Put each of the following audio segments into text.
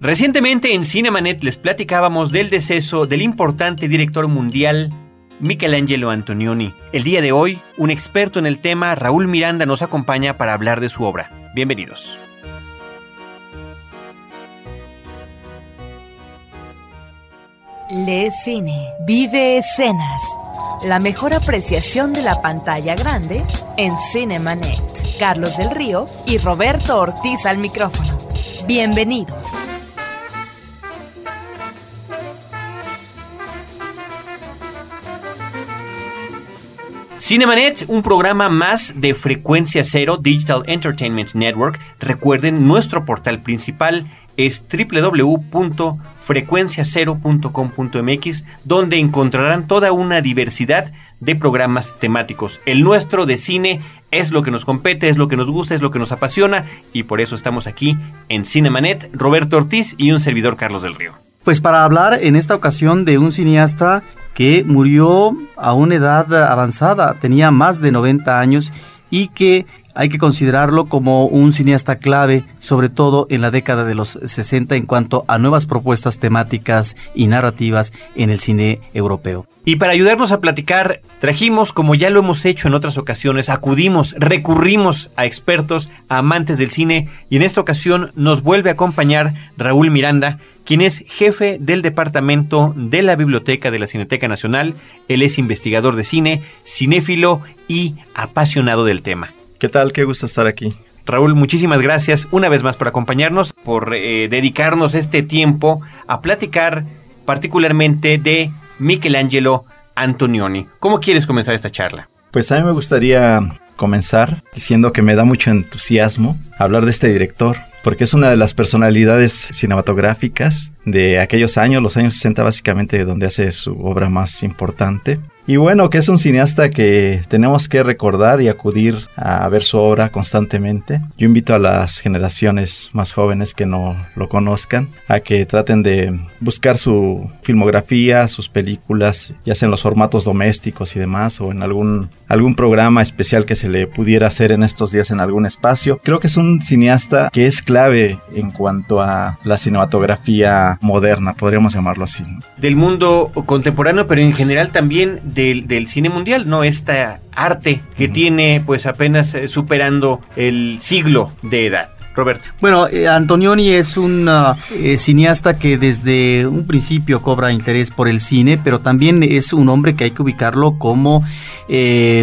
Recientemente en Cinemanet les platicábamos del deceso del importante director mundial Michelangelo Antonioni. El día de hoy, un experto en el tema, Raúl Miranda, nos acompaña para hablar de su obra. Bienvenidos. Le Cine, vive escenas. La mejor apreciación de la pantalla grande en Cinemanet. Carlos del Río y Roberto Ortiz al micrófono. Bienvenidos. Cinemanet, un programa más de Frecuencia Cero Digital Entertainment Network. Recuerden, nuestro portal principal es www.frecuenciacero.com.mx, donde encontrarán toda una diversidad de programas temáticos. El nuestro de cine es lo que nos compete, es lo que nos gusta, es lo que nos apasiona, y por eso estamos aquí en Cinemanet, Roberto Ortiz y un servidor Carlos del Río. Pues para hablar en esta ocasión de un cineasta que murió a una edad avanzada, tenía más de 90 años y que hay que considerarlo como un cineasta clave, sobre todo en la década de los 60 en cuanto a nuevas propuestas temáticas y narrativas en el cine europeo. Y para ayudarnos a platicar, trajimos, como ya lo hemos hecho en otras ocasiones, acudimos, recurrimos a expertos, a amantes del cine, y en esta ocasión nos vuelve a acompañar Raúl Miranda, quien es jefe del departamento de la Biblioteca de la Cineteca Nacional. Él es investigador de cine, cinéfilo y apasionado del tema. ¿Qué tal? Qué gusto estar aquí. Raúl, muchísimas gracias una vez más por acompañarnos, por eh, dedicarnos este tiempo a platicar particularmente de Michelangelo Antonioni. ¿Cómo quieres comenzar esta charla? Pues a mí me gustaría comenzar diciendo que me da mucho entusiasmo hablar de este director, porque es una de las personalidades cinematográficas de aquellos años, los años 60 básicamente, donde hace su obra más importante. Y bueno, que es un cineasta que tenemos que recordar y acudir a ver su obra constantemente. Yo invito a las generaciones más jóvenes que no lo conozcan a que traten de buscar su filmografía, sus películas, ya sea en los formatos domésticos y demás, o en algún, algún programa especial que se le pudiera hacer en estos días en algún espacio. Creo que es un cineasta que es clave en cuanto a la cinematografía moderna, podríamos llamarlo así. Del mundo contemporáneo, pero en general también del, cine mundial, ¿no? Esta arte que tiene pues apenas eh, superando el siglo de edad. Bueno, eh, Antonioni es un uh, eh, cineasta que desde un principio cobra interés por el cine, pero también es un hombre que hay que ubicarlo como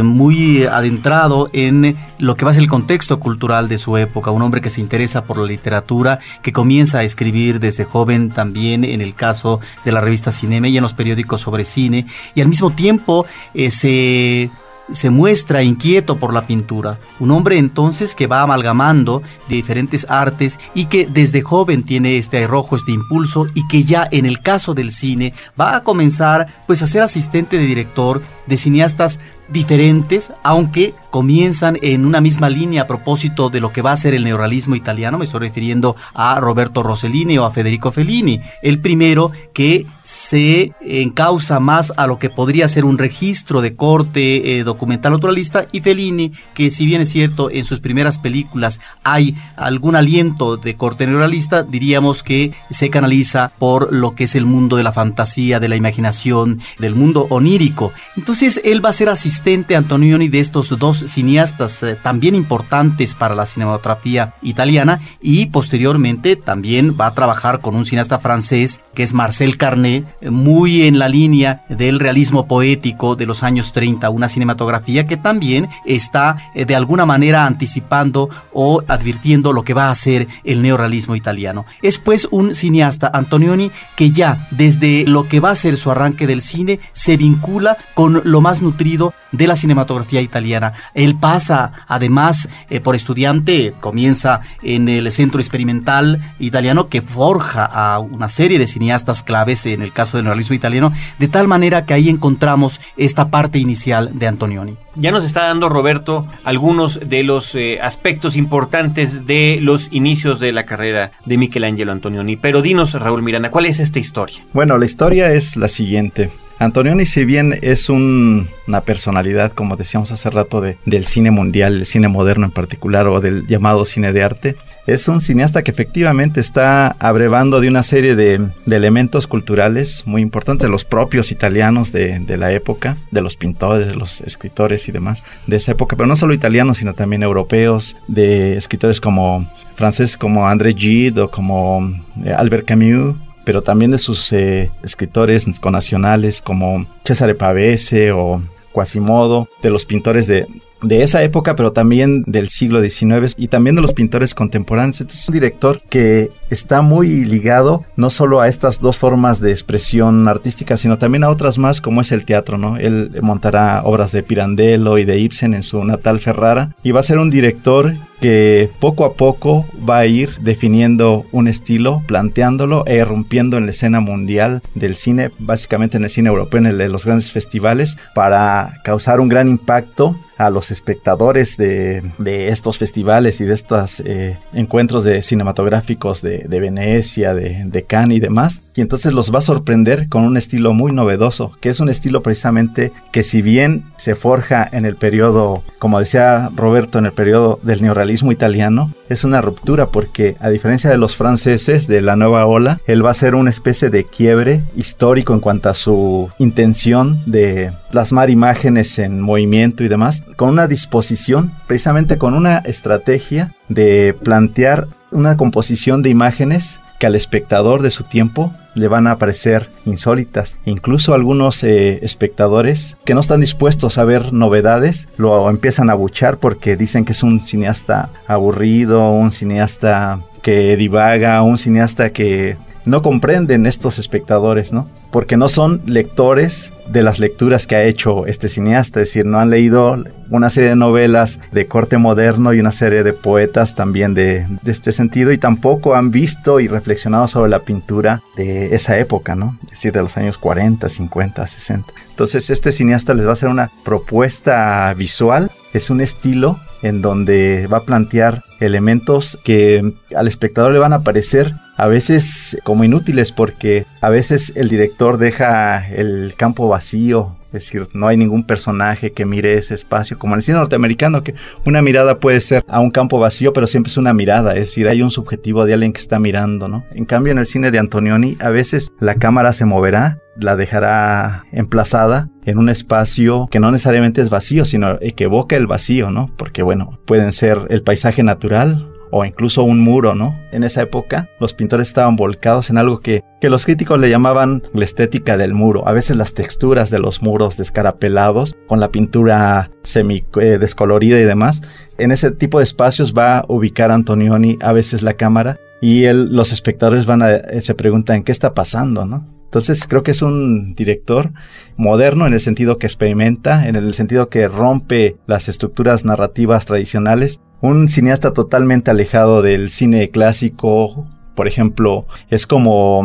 muy adentrado en lo que va a ser el contexto cultural de su época, un hombre que se interesa por la literatura, que comienza a escribir desde joven también en el caso de la revista Cinema y en los periódicos sobre cine, y al mismo tiempo se se muestra inquieto por la pintura. Un hombre entonces que va amalgamando diferentes artes y que desde joven tiene este arrojo, este impulso y que ya en el caso del cine va a comenzar pues a ser asistente de director de cineastas diferentes, aunque comienzan en una misma línea a propósito de lo que va a ser el neorrealismo italiano. Me estoy refiriendo a Roberto Rossellini o a Federico Fellini. El primero que se encausa más a lo que podría ser un registro de corte eh, documental naturalista y Fellini, que si bien es cierto en sus primeras películas hay algún aliento de corte neorrealista, diríamos que se canaliza por lo que es el mundo de la fantasía, de la imaginación, del mundo onírico. Entonces él va a ser asistente asistente Antonioni de estos dos cineastas eh, también importantes para la cinematografía italiana y posteriormente también va a trabajar con un cineasta francés que es Marcel Carnet, eh, muy en la línea del realismo poético de los años 30, una cinematografía que también está eh, de alguna manera anticipando o advirtiendo lo que va a ser el neorealismo italiano. Es pues un cineasta Antonioni que ya desde lo que va a ser su arranque del cine se vincula con lo más nutrido de la cinematografía italiana. Él pasa, además, eh, por estudiante, comienza en el Centro Experimental Italiano que forja a una serie de cineastas claves en el caso del realismo italiano, de tal manera que ahí encontramos esta parte inicial de Antonioni. Ya nos está dando Roberto algunos de los eh, aspectos importantes de los inicios de la carrera de Michelangelo Antonioni, pero dinos Raúl Miranda, ¿cuál es esta historia? Bueno, la historia es la siguiente. Antonioni, si bien es una personalidad, como decíamos hace rato, del cine mundial, el cine moderno en particular, o del llamado cine de arte, es un cineasta que efectivamente está abrevando de una serie de, elementos culturales muy importantes, de los propios italianos de, la época, de los pintores, de los escritores y demás de esa época, pero no solo italianos, sino también europeos, de escritores como franceses como André Gide o como eh, Albert Camus, pero también de sus eh, escritores connacionales como Cesare Pavese o Quasimodo, de los pintores de, de esa época, pero también del siglo XIX y también de los pintores contemporáneos. Este es un director que está muy ligado no solo a estas dos formas de expresión artística, sino también a otras más como es el teatro, ¿no? Él montará obras de Pirandello y de Ibsen en su natal Ferrara y va a ser un director que poco a poco va a ir definiendo un estilo, planteándolo e irrumpiendo en la escena mundial del cine, básicamente en el cine europeo, en el de los grandes festivales, para causar un gran impacto a los espectadores de, estos festivales y de estos eh, encuentros de cinematográficos de, Venecia, de, de, Cannes y demás. Y entonces los va a sorprender con un estilo muy novedoso, que es un estilo precisamente que si bien se forja en el periodo, como decía Roberto, en el periodo del neorrealismo italiano, es una ruptura porque a diferencia de los franceses de la nueva ola, él va a ser una especie de quiebre histórico en cuanto a su intención de plasmar imágenes en movimiento y demás, con una disposición, precisamente con una estrategia de plantear una composición de imágenes que al espectador de su tiempo le van a parecer insólitas. Incluso algunos eh, espectadores que no están dispuestos a ver novedades lo empiezan a buchar porque dicen que es un cineasta aburrido, un cineasta que divaga, un cineasta que no comprenden estos espectadores, ¿no? Porque no son lectores de las lecturas que ha hecho este cineasta, es decir, no han leído una serie de novelas de corte moderno y una serie de poetas también de, este sentido y tampoco han visto y reflexionado sobre la pintura de esa época, ¿no? Es decir, de los años 40, 50, 60. Entonces este cineasta les va a hacer una propuesta visual, es un estilo en donde va a plantear elementos que al espectador le van a parecer a veces como inútiles porque a veces el director deja el campo vacío, es decir, no hay ningún personaje que mire ese espacio, como en el cine norteamericano, que una mirada puede ser a un campo vacío, pero siempre es una mirada, es decir, hay un subjetivo de alguien que está mirando, ¿no? En cambio, en el cine de Antonioni, a veces la cámara se moverá, la dejará emplazada en un espacio que no necesariamente es vacío, sino que evoca el vacío, ¿no? Porque, bueno, pueden ser el paisaje natural, o incluso un muro, ¿no? En esa época los pintores estaban volcados en algo que, que los críticos le llamaban la estética del muro. A veces las texturas de los muros descarapelados, con la pintura semi eh, descolorida y demás. En ese tipo de espacios va a ubicar Antonioni a veces la cámara y los espectadores van a, eh, se preguntan qué está pasando, ¿no? Entonces creo que es un director moderno en el sentido que experimenta, en el sentido que rompe las estructuras narrativas tradicionales un cineasta totalmente alejado del cine clásico, por ejemplo, es como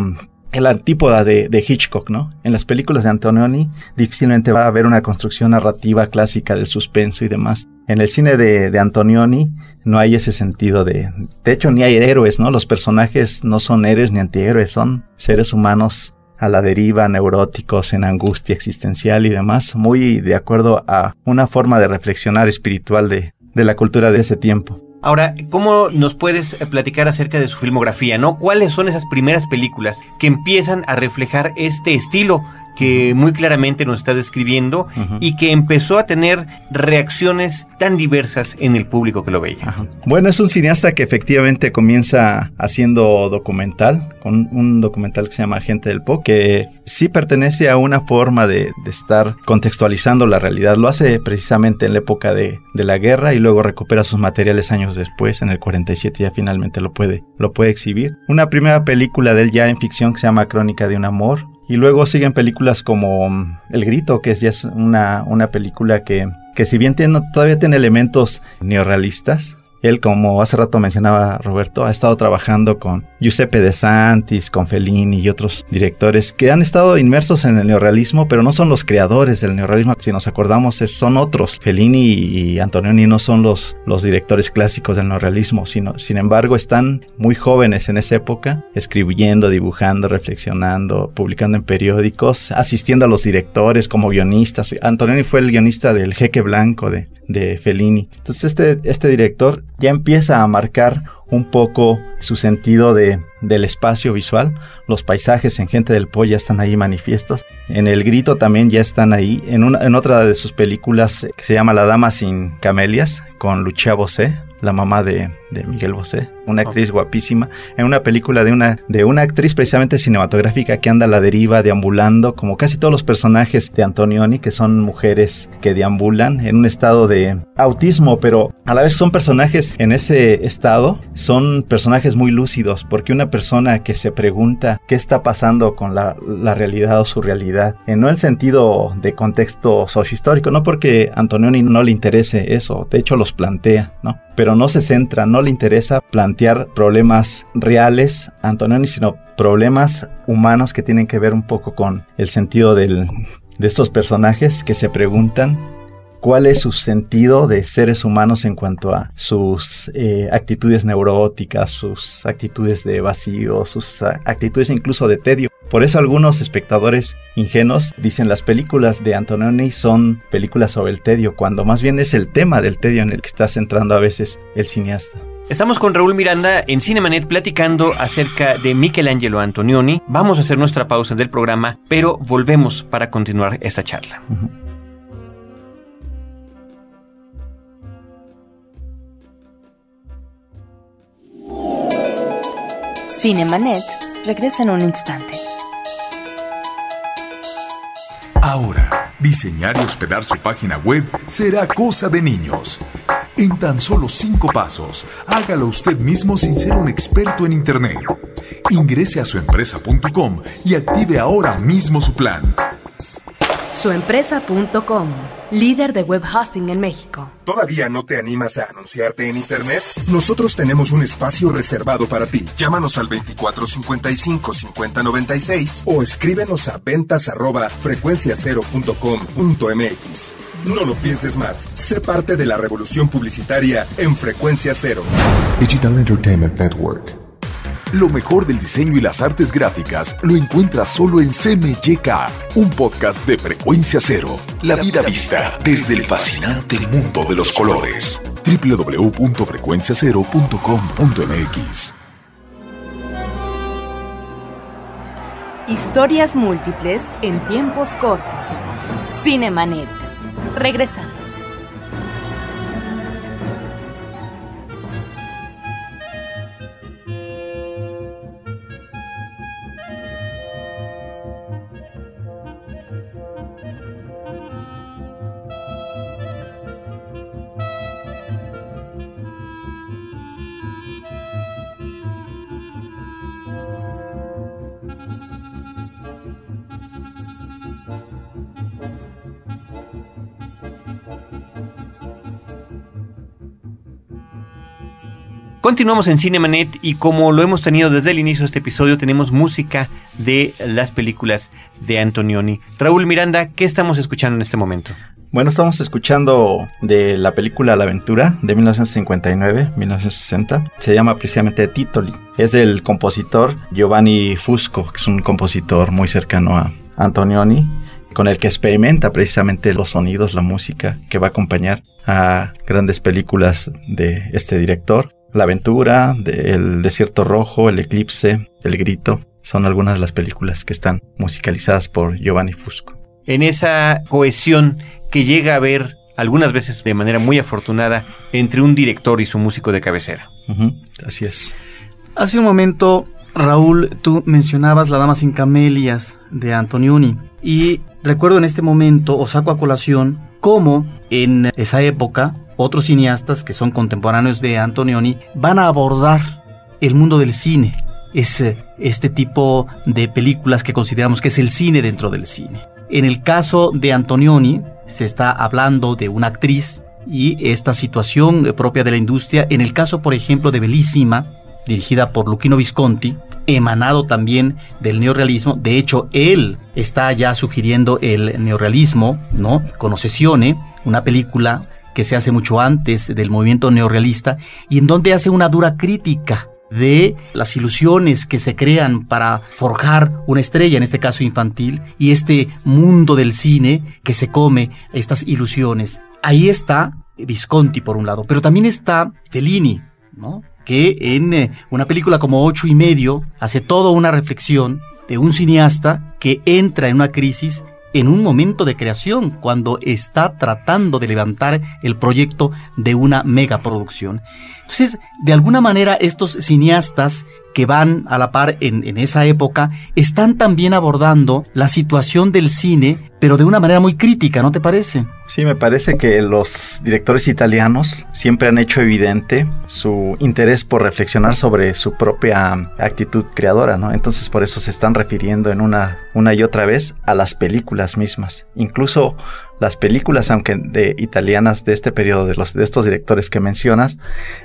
el antípoda de, Hitchcock, ¿no? En las películas de Antonioni difícilmente va a haber una construcción narrativa clásica del suspenso y demás. En el cine de, Antonioni no hay ese sentido de... De hecho, ni hay héroes, ¿no? Los personajes no son héroes ni antihéroes, son seres humanos a la deriva, neuróticos, en angustia existencial y demás, muy de acuerdo a una forma de reflexionar espiritual de, de la cultura de ese tiempo. Ahora, ¿cómo nos puedes platicar acerca de su filmografía, no? ¿Cuáles son esas primeras películas que empiezan a reflejar este estilo que muy claramente nos está describiendo y que empezó a tener reacciones tan diversas en el público que lo veía. Bueno, es un cineasta que efectivamente comienza haciendo documental, con un documental que se llama Gente del Po, que sí pertenece a una forma de, estar contextualizando la realidad. Lo hace precisamente en la época de, de, la guerra y luego recupera sus materiales años después, en el 47 ya finalmente lo puede, lo puede exhibir. Una primera película de él ya en ficción que se llama Crónica de un Amor, y luego siguen películas como mm, El Grito, que es ya es una, una película que, que si bien tiene, todavía tiene elementos neorrealistas, él, como hace rato mencionaba Roberto, ha estado trabajando con Giuseppe De Santis, con Fellini y otros directores que han estado inmersos en el neorrealismo, pero no son los creadores del neorrealismo. Si nos acordamos, son otros. Fellini y Antonioni no son los, directores clásicos del neorrealismo, sino, sin embargo, están muy jóvenes en esa época, escribiendo, dibujando, reflexionando, publicando en periódicos, asistiendo a los directores como guionistas. Antonioni fue el guionista del Jeque Blanco de, de Fellini. Entonces este, este director ya empieza a marcar un poco su sentido de, del espacio visual. Los paisajes en Gente del Po ya están ahí manifiestos. En El Grito también ya están ahí. En, una, en otra de sus películas que se llama La Dama sin Camelias, con Lucia Bosé, la mamá de, de Miguel Bosé, una actriz guapísima, en una película de una, de una actriz precisamente cinematográfica que anda a la deriva, deambulando, como casi todos los personajes de Antonioni, que son mujeres que deambulan en un estado de autismo, pero a la vez son personajes en ese estado, son personajes muy lúcidos, porque una persona que se pregunta qué está pasando con la, la realidad o su realidad, en no el sentido de contexto sociohistórico, no porque Antonioni no le interese eso, de hecho los plantea, ¿no? Pero no se centra, no le interesa plantear problemas reales, Antonioni, sino problemas humanos que tienen que ver un poco con el sentido de estos personajes que se preguntan cuál es su sentido de seres humanos en cuanto a sus eh, actitudes neuróticas, sus actitudes de vacío, sus actitudes incluso de tedio. Por eso algunos espectadores ingenuos dicen las películas de Antonioni son películas sobre el tedio, cuando más bien es el tema del tedio en el que está centrando a veces el cineasta. Estamos con Raúl Miranda en Cinemanet platicando acerca de Michelangelo Antonioni. Vamos a hacer nuestra pausa del programa, pero volvemos para continuar esta charla. Uh -huh. Cinemanet regresa en un instante. Ahora, diseñar y hospedar su página web será cosa de niños. En tan solo cinco pasos, hágalo usted mismo sin ser un experto en Internet. Ingrese a suempresa.com y active ahora mismo su plan. Suempresa.com, líder de web hosting en México. ¿Todavía no te animas a anunciarte en Internet? Nosotros tenemos un espacio reservado para ti. Llámanos al 2455-5096 o escríbenos a ventas arroba frecuenciacero.com.mx. No lo pienses más. Sé parte de la revolución publicitaria en Frecuencia Cero. Digital Entertainment Network. Lo mejor del diseño y las artes gráficas lo encuentras solo en CMYK, un podcast de frecuencia cero. La vida vista desde el fascinante mundo de los colores. www.frecuenciacero.com.mx Historias múltiples en tiempos cortos. Cinemanet. Regresamos. Continuamos en Cinemanet y como lo hemos tenido desde el inicio de este episodio, tenemos música de las películas de Antonioni. Raúl Miranda, ¿qué estamos escuchando en este momento? Bueno, estamos escuchando de la película La Aventura de 1959-1960. Se llama precisamente Titoli. Es del compositor Giovanni Fusco, que es un compositor muy cercano a Antonioni con el que experimenta precisamente los sonidos, la música que va a acompañar a grandes películas de este director. La aventura, El desierto rojo, El eclipse, El grito, son algunas de las películas que están musicalizadas por Giovanni Fusco. En esa cohesión que llega a haber algunas veces de manera muy afortunada entre un director y su músico de cabecera. Uh -huh, así es. Hace un momento, Raúl, tú mencionabas La Dama sin Camelias de Antonioni y recuerdo en este momento, o saco a colación, cómo en esa época otros cineastas que son contemporáneos de Antonioni van a abordar el mundo del cine. Es este tipo de películas que consideramos que es el cine dentro del cine. En el caso de Antonioni se está hablando de una actriz y esta situación propia de la industria. En el caso, por ejemplo, de Bellísima, dirigida por Luchino Visconti, emanado también del neorrealismo. De hecho, él está ya sugiriendo el neorrealismo, ¿no? Con Ossessione, una película que se hace mucho antes del movimiento neorrealista y en donde hace una dura crítica de las ilusiones que se crean para forjar una estrella, en este caso infantil, y este mundo del cine que se come estas ilusiones. Ahí está Visconti por un lado, pero también está Fellini, ¿no? que en eh, una película como Ocho y medio hace toda una reflexión de un cineasta que entra en una crisis en un momento de creación, cuando está tratando de levantar el proyecto de una megaproducción. Entonces, de alguna manera, estos cineastas que van a la par en, en, esa época están también abordando la situación del cine, pero de una manera muy crítica, ¿no te parece? Sí, me parece que los directores italianos siempre han hecho evidente su interés por reflexionar sobre su propia actitud creadora, ¿no? Entonces por eso se están refiriendo en una, una y otra vez a las películas mismas. Incluso las películas, aunque de italianas de este periodo, de, los, de estos directores que mencionas,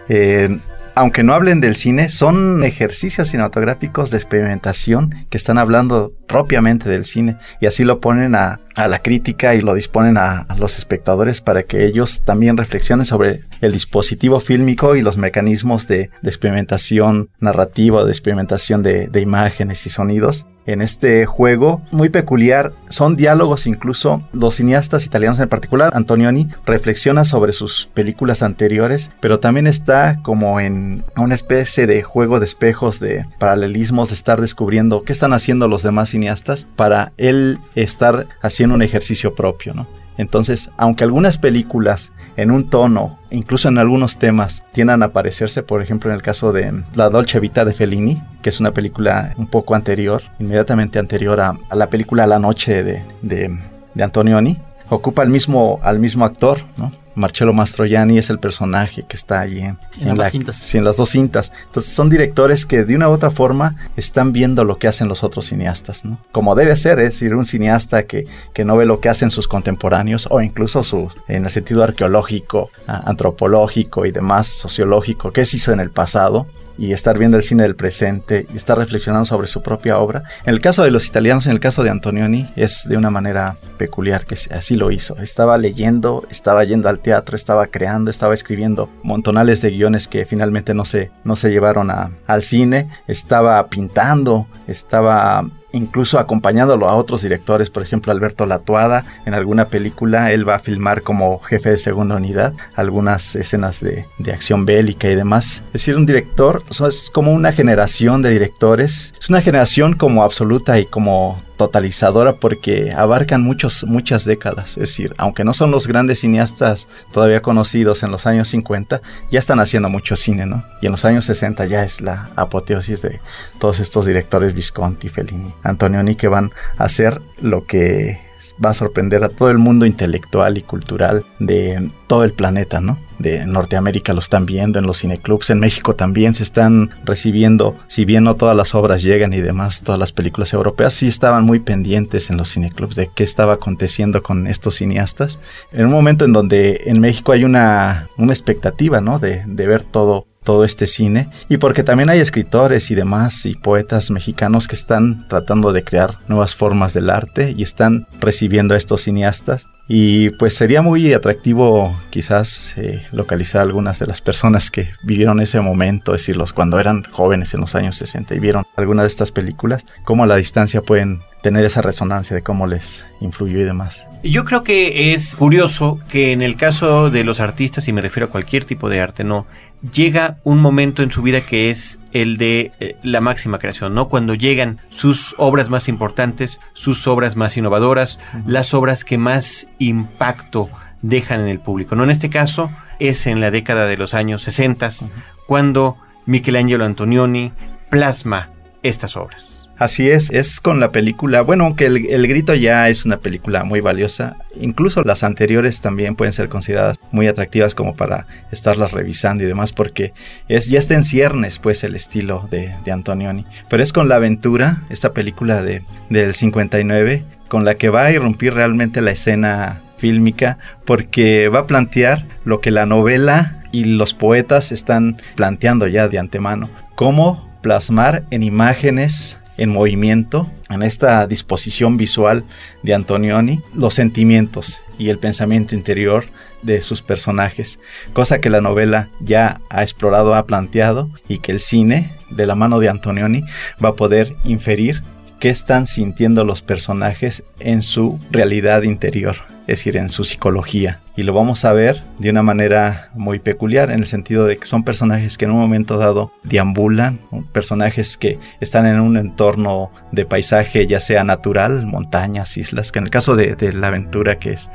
eh, aunque no hablen del cine, son ejercicios cinematográficos de experimentación que están hablando propiamente del cine y así lo ponen a, a la crítica y lo disponen a, los espectadores para que ellos también reflexionen sobre el dispositivo fílmico y los mecanismos de, de experimentación narrativa, de experimentación de, de imágenes y sonidos en este juego muy peculiar. Son diálogos incluso. Los cineastas italianos en particular, Antonioni, reflexiona sobre sus películas anteriores, pero también está como en una especie de juego de espejos, de paralelismos, de estar descubriendo qué están haciendo los demás cineastas para él estar haciendo un ejercicio propio, ¿no? Entonces, aunque algunas películas en un tono, incluso en algunos temas, tiendan a parecerse, por ejemplo, en el caso de La Dolce Vita de Fellini, que es una película un poco anterior, inmediatamente anterior a, a la película La Noche de, de, de Antonioni, ocupa al mismo, al mismo actor, ¿no? Marcello Mastroianni es el personaje que está ahí en, en, en las cintas. Sí, en las dos cintas. Entonces son directores que de una u otra forma están viendo lo que hacen los otros cineastas, ¿no? Como debe ser, es decir, un cineasta que, que no ve lo que hacen sus contemporáneos o incluso su, en el sentido arqueológico, antropológico y demás, sociológico, qué se hizo en el pasado, y estar viendo el cine del presente y estar reflexionando sobre su propia obra. En el caso de los italianos, en el caso de Antonioni, es de una manera peculiar que así lo hizo. Estaba leyendo, estaba yendo al teatro, estaba creando, estaba escribiendo montonales de guiones que finalmente no se, no se llevaron a, al cine, estaba pintando, estaba incluso acompañándolo a otros directores, por ejemplo Alberto Latuada, en alguna película él va a filmar como jefe de segunda unidad algunas escenas de, de acción bélica y demás. Es decir, un director es como una generación de directores, es una generación como absoluta y como totalizadora porque abarcan muchos, muchas décadas. Es decir, aunque no son los grandes cineastas todavía conocidos en los años 50, ya están haciendo mucho cine, ¿no? Y en los años 60 ya es la apoteosis de todos estos directores Visconti, Fellini, Antonioni que van a hacer lo que va a sorprender a todo el mundo intelectual y cultural de todo el planeta, ¿no? De Norteamérica lo están viendo en los cineclubs, en México también se están recibiendo, si bien no todas las obras llegan y demás, todas las películas europeas sí estaban muy pendientes en los cineclubs de qué estaba aconteciendo con estos cineastas. En un momento en donde en México hay una, una expectativa, ¿no? De, de ver todo todo este cine y porque también hay escritores y demás y poetas mexicanos que están tratando de crear nuevas formas del arte y están recibiendo a estos cineastas y pues sería muy atractivo quizás eh, localizar algunas de las personas que vivieron ese momento, es decir, los cuando eran jóvenes en los años 60 y vieron alguna de estas películas, cómo a la distancia pueden tener esa resonancia de cómo les influyó y demás. Yo creo que es curioso que en el caso de los artistas, y me refiero a cualquier tipo de arte, no, llega un momento en su vida que es el de eh, la máxima creación, ¿no? Cuando llegan sus obras más importantes, sus obras más innovadoras, uh -huh. las obras que más impacto dejan en el público, ¿no? En este caso es en la década de los años 60 uh -huh. cuando Michelangelo Antonioni plasma estas obras. Así es, es con la película, bueno, aunque el, el, grito ya es una película muy valiosa, incluso las anteriores también pueden ser consideradas muy atractivas como para estarlas revisando y demás, porque es ya está en ciernes pues el estilo de, de Antonioni. Pero es con La Aventura, esta película de, del 59, con la que va a irrumpir realmente la escena fílmica, porque va a plantear lo que la novela y los poetas están planteando ya de antemano, cómo plasmar en imágenes en movimiento, en esta disposición visual de Antonioni, los sentimientos y el pensamiento interior de sus personajes, cosa que la novela ya ha explorado, ha planteado y que el cine, de la mano de Antonioni, va a poder inferir qué están sintiendo los personajes en su realidad interior, es decir, en su psicología. Y lo vamos a ver de una manera muy peculiar, en el sentido de que son personajes que en un momento dado deambulan, personajes que están en un entorno de paisaje ya sea natural, montañas, islas, que en el caso de, de la aventura que es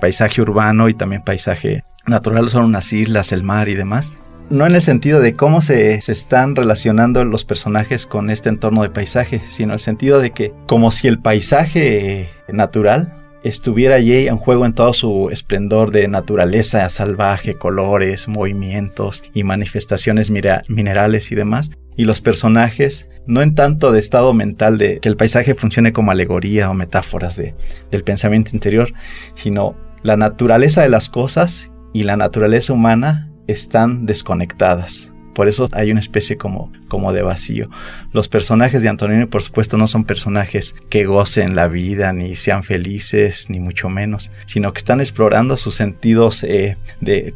paisaje urbano y también paisaje natural son unas islas, el mar y demás no en el sentido de cómo se, se, están relacionando los personajes con este entorno de paisaje, sino en el sentido de que como si el paisaje natural estuviera allí en juego en todo su esplendor de naturaleza salvaje, colores, movimientos y manifestaciones minerales y demás, y los personajes no en tanto de estado mental de que el paisaje funcione como alegoría o metáforas de, del pensamiento interior, sino la naturaleza de las cosas y la naturaleza humana están desconectadas. Por eso hay una especie como, como de vacío. Los personajes de Antonio, por supuesto, no son personajes que gocen la vida, ni sean felices, ni mucho menos, sino que están explorando sus sentidos eh,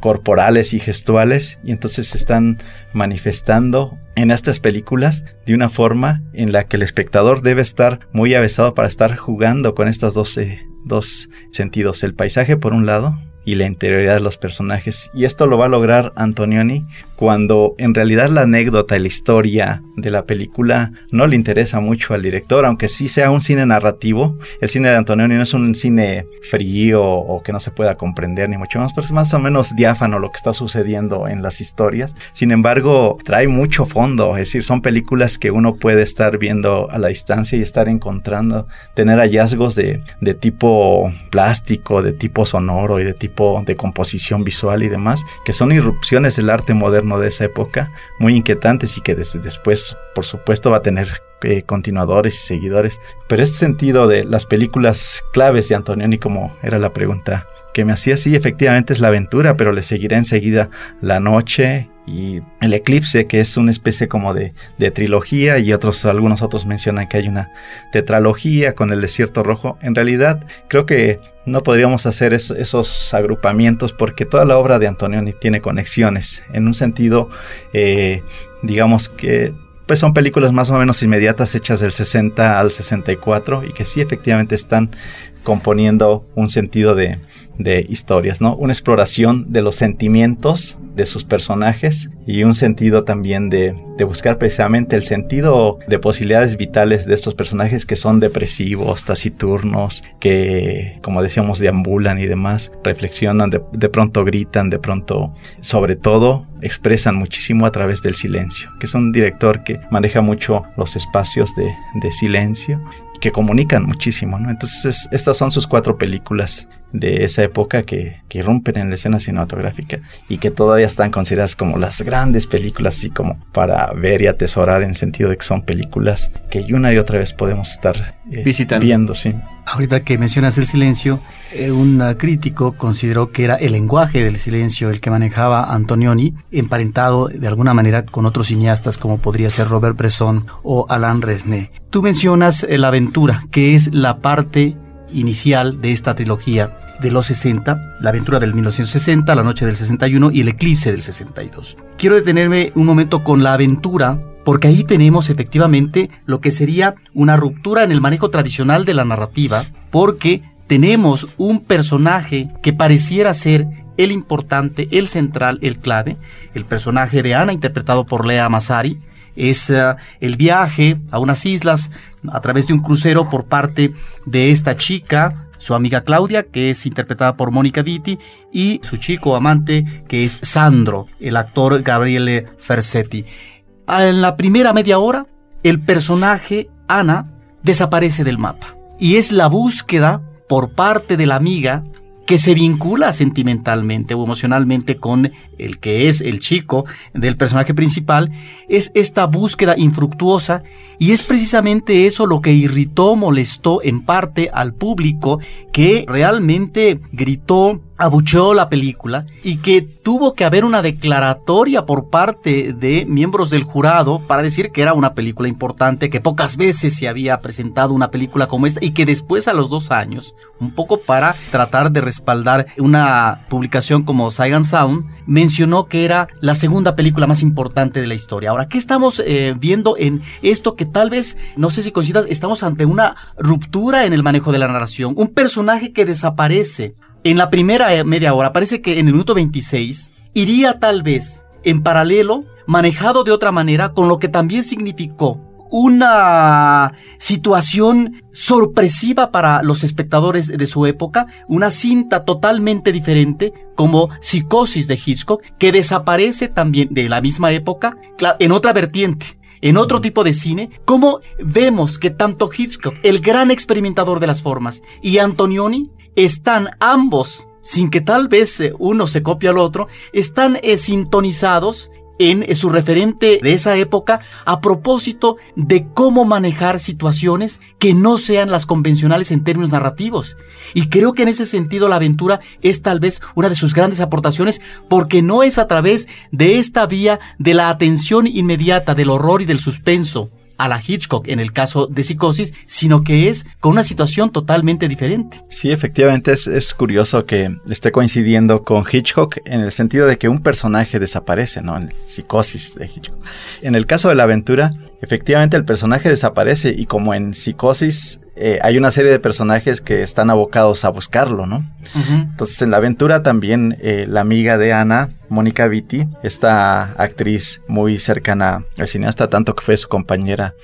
corporales y gestuales, y entonces se están manifestando en estas películas de una forma en la que el espectador debe estar muy avesado para estar jugando con estos eh, dos sentidos. El paisaje, por un lado, y la interioridad de los personajes. Y esto lo va a lograr Antonioni cuando en realidad la anécdota la historia de la película no le interesa mucho al director, aunque sí sea un cine narrativo. El cine de Antonioni no es un cine frío o que no se pueda comprender ni mucho más, pero es más o menos diáfano lo que está sucediendo en las historias. Sin embargo, trae mucho fondo, es decir, son películas que uno puede estar viendo a la distancia y estar encontrando, tener hallazgos de, de tipo plástico, de tipo sonoro y de tipo de composición visual y demás, que son irrupciones del arte moderno de esa época, muy inquietantes y que después, por supuesto, va a tener eh, continuadores y seguidores. Pero este sentido de las películas claves de Antonioni, como era la pregunta que me hacía, sí, efectivamente es la aventura, pero le seguirá enseguida La Noche y El Eclipse, que es una especie como de, de, trilogía, y otros, algunos otros mencionan que hay una tetralogía con El Desierto Rojo. En realidad, creo que no podríamos hacer esos agrupamientos porque toda la obra de Antonioni tiene conexiones. En un sentido, eh, digamos que pues son películas más o menos inmediatas hechas del 60 al 64 y que sí efectivamente están componiendo un sentido de, de historias, ¿no? Una exploración de los sentimientos de sus personajes y un sentido también de, de, buscar precisamente el sentido de posibilidades vitales de estos personajes que son depresivos, taciturnos, que como decíamos deambulan y demás, reflexionan, de, de pronto gritan, de pronto, sobre todo, expresan muchísimo a través del silencio, que es un director que maneja mucho los espacios de, de silencio que comunican muchísimo, ¿no? Entonces, estas son sus cuatro películas de esa época que, que irrumpen en la escena cinematográfica y que todavía están consideradas como las grandes películas, así como para ver y atesorar en el sentido de que son películas que una y otra vez podemos estar eh, Visitando. viendo, sí. Ahorita que mencionas el silencio, eh, un crítico consideró que era el lenguaje del silencio el que manejaba Antonioni, emparentado de alguna manera con otros cineastas como podría ser Robert Bresson o Alain Resnais. Tú mencionas eh, la aventura, que es la parte inicial de esta trilogía de los 60, la aventura del 1960, la noche del 61 y el eclipse del 62. Quiero detenerme un momento con la aventura porque ahí tenemos efectivamente lo que sería una ruptura en el manejo tradicional de la narrativa, porque tenemos un personaje que pareciera ser el importante, el central, el clave, el personaje de Ana interpretado por Lea Masari, es uh, el viaje a unas islas a través de un crucero por parte de esta chica, su amiga Claudia, que es interpretada por Mónica Vitti, y su chico amante, que es Sandro, el actor Gabriele Fersetti. En la primera media hora, el personaje Ana desaparece del mapa. Y es la búsqueda por parte de la amiga que se vincula sentimentalmente o emocionalmente con el que es el chico del personaje principal, es esta búsqueda infructuosa y es precisamente eso lo que irritó, molestó en parte al público que realmente gritó abucheó la película y que tuvo que haber una declaratoria por parte de miembros del jurado para decir que era una película importante, que pocas veces se había presentado una película como esta y que después a los dos años, un poco para tratar de respaldar una publicación como Saigon Sound, mencionó que era la segunda película más importante de la historia. Ahora, ¿qué estamos eh, viendo en esto que tal vez, no sé si coincidas, estamos ante una ruptura en el manejo de la narración? Un personaje que desaparece en la primera eh, media hora, parece que en el minuto 26, iría tal vez en paralelo, manejado de otra manera, con lo que también significó una situación sorpresiva para los espectadores de su época, una cinta totalmente diferente como Psicosis de Hitchcock, que desaparece también de la misma época en otra vertiente. En otro tipo de cine, como vemos que tanto Hitchcock, el gran experimentador de las formas, y Antonioni están ambos, sin que tal vez eh, uno se copie al otro, están eh, sintonizados en eh, su referente de esa época a propósito de cómo manejar situaciones que no sean las convencionales en términos narrativos. Y creo que en ese sentido la aventura es tal vez una de sus grandes aportaciones porque no es a través de esta vía de la atención inmediata del horror y del suspenso a la Hitchcock en el caso de psicosis, sino que es con una situación totalmente diferente. Sí, efectivamente es, curioso que esté coincidiendo con Hitchcock en el sentido de que un personaje desaparece, ¿no? En psicosis de Hitchcock. En el caso de la aventura, efectivamente el personaje desaparece y como en psicosis eh, hay una serie de personajes que están abocados a buscarlo, ¿no? Entonces en la aventura también eh, la amiga de Ana, Mónica Vitti, esta actriz muy cercana al cineasta, tanto que fue su compañera,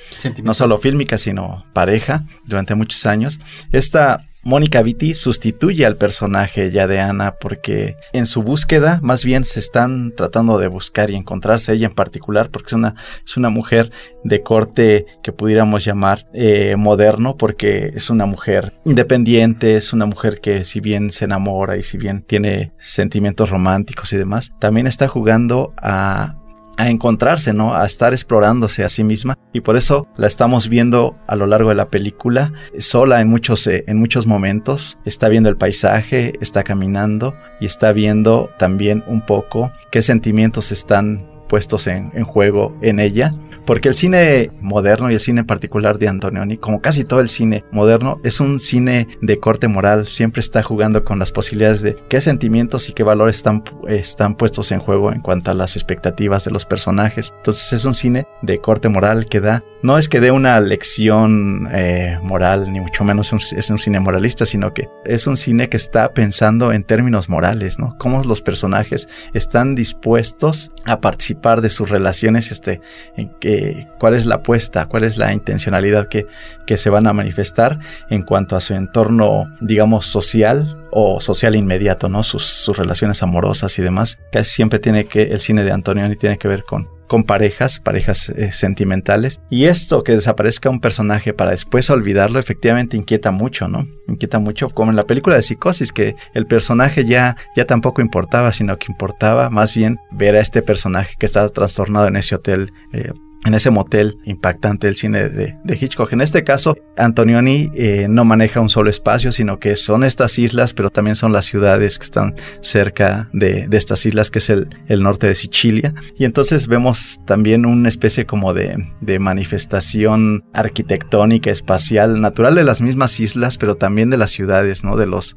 no solo fílmica, sino pareja durante muchos años. Esta Mónica Vitti sustituye al personaje ya de Ana porque en su búsqueda más bien se están tratando de buscar y encontrarse ella en particular porque es una, es una mujer de corte que pudiéramos llamar eh, moderno porque es una mujer independiente, es una mujer que si bien se enamora y si bien tiene sentimientos románticos y demás, también está jugando a a encontrarse, ¿no? A estar explorándose a sí misma y por eso la estamos viendo a lo largo de la película sola en muchos eh, en muchos momentos, está viendo el paisaje, está caminando y está viendo también un poco qué sentimientos están puestos en, juego en ella, porque el cine moderno y el cine particular de Antonioni, como casi todo el cine moderno, es un cine de corte moral, siempre está jugando con las posibilidades de qué sentimientos y qué valores están, están puestos en juego en cuanto a las expectativas de los personajes. Entonces es un cine de corte moral que da, no es que dé una lección eh, moral, ni mucho menos es un cine moralista, sino que es un cine que está pensando en términos morales, ¿no? Cómo los personajes están dispuestos a participar de sus relaciones, este, en que, cuál es la apuesta, cuál es la intencionalidad que, que se van a manifestar en cuanto a su entorno, digamos, social o social inmediato, ¿no? Sus, sus relaciones amorosas y demás. Casi siempre tiene que, el cine de Antonioni tiene que ver con, con parejas, parejas eh, sentimentales. Y esto que desaparezca un personaje para después olvidarlo, efectivamente inquieta mucho, ¿no? Inquieta mucho, como en la película de Psicosis, que el personaje ya, ya tampoco importaba, sino que importaba más bien ver a este personaje que estaba trastornado en ese hotel eh, en ese motel impactante del cine de, Hitchcock. En este caso, Antonioni eh, no maneja un solo espacio, sino que son estas islas, pero también son las ciudades que están cerca de, estas islas, que es el, norte de Sicilia. Y entonces vemos también una especie como de, manifestación arquitectónica, espacial, natural de las mismas islas, pero también de las ciudades, ¿no? De los,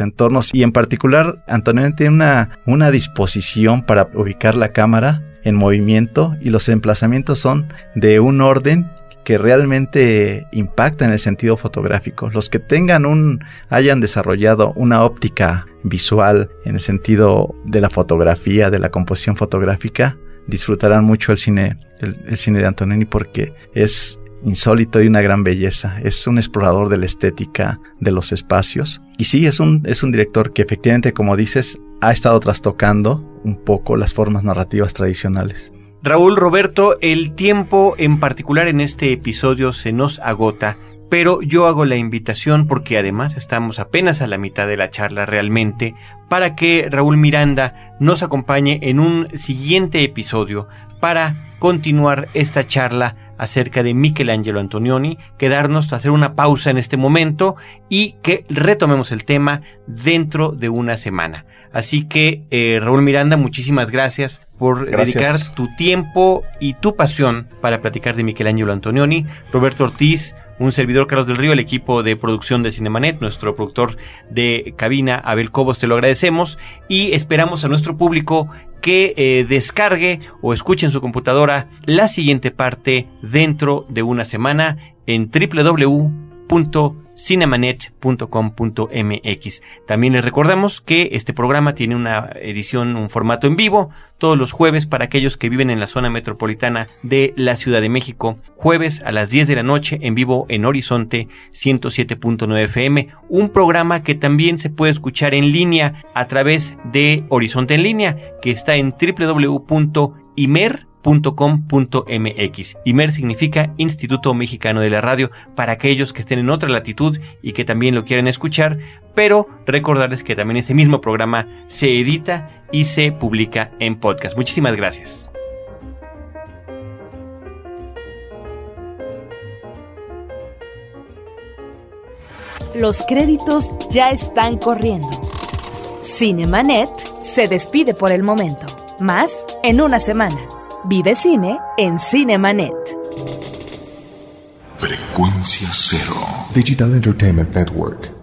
entornos. Y en particular, Antonioni tiene una, una disposición para ubicar la cámara en movimiento y los emplazamientos son de un orden que realmente impacta en el sentido fotográfico. Los que tengan un hayan desarrollado una óptica visual en el sentido de la fotografía, de la composición fotográfica, disfrutarán mucho el cine el, cine de Antonini porque es insólito y una gran belleza. Es un explorador de la estética de los espacios. Y sí, es un, es un director que efectivamente, como dices, ha estado trastocando un poco las formas narrativas tradicionales. Raúl Roberto, el tiempo en particular en este episodio se nos agota, pero yo hago la invitación porque además estamos apenas a la mitad de la charla realmente para que Raúl Miranda nos acompañe en un siguiente episodio para continuar esta charla acerca de Michelangelo Antonioni, quedarnos, hacer una pausa en este momento y que retomemos el tema dentro de una semana. Así que, eh, Raúl Miranda, muchísimas gracias por dedicar tu tiempo y tu pasión para platicar de Michelangelo Antonioni. Roberto Ortiz, un servidor Carlos del Río, el equipo de producción de Cinemanet, nuestro productor de cabina Abel Cobos, te lo agradecemos y esperamos a nuestro público que eh, descargue o escuche en su computadora la siguiente parte dentro de una semana en www cinemanet.com.mx. También les recordamos que este programa tiene una edición, un formato en vivo, todos los jueves para aquellos que viven en la zona metropolitana de la Ciudad de México, jueves a las 10 de la noche en vivo en Horizonte 107.9 FM, un programa que también se puede escuchar en línea a través de Horizonte en línea, que está en www.imer .com.mx. IMER significa Instituto Mexicano de la Radio para aquellos que estén en otra latitud y que también lo quieren escuchar, pero recordarles que también ese mismo programa se edita y se publica en podcast. Muchísimas gracias. Los créditos ya están corriendo. Cinemanet se despide por el momento. Más en una semana. Vive cine en Cinemanet. Frecuencia cero. Digital Entertainment Network.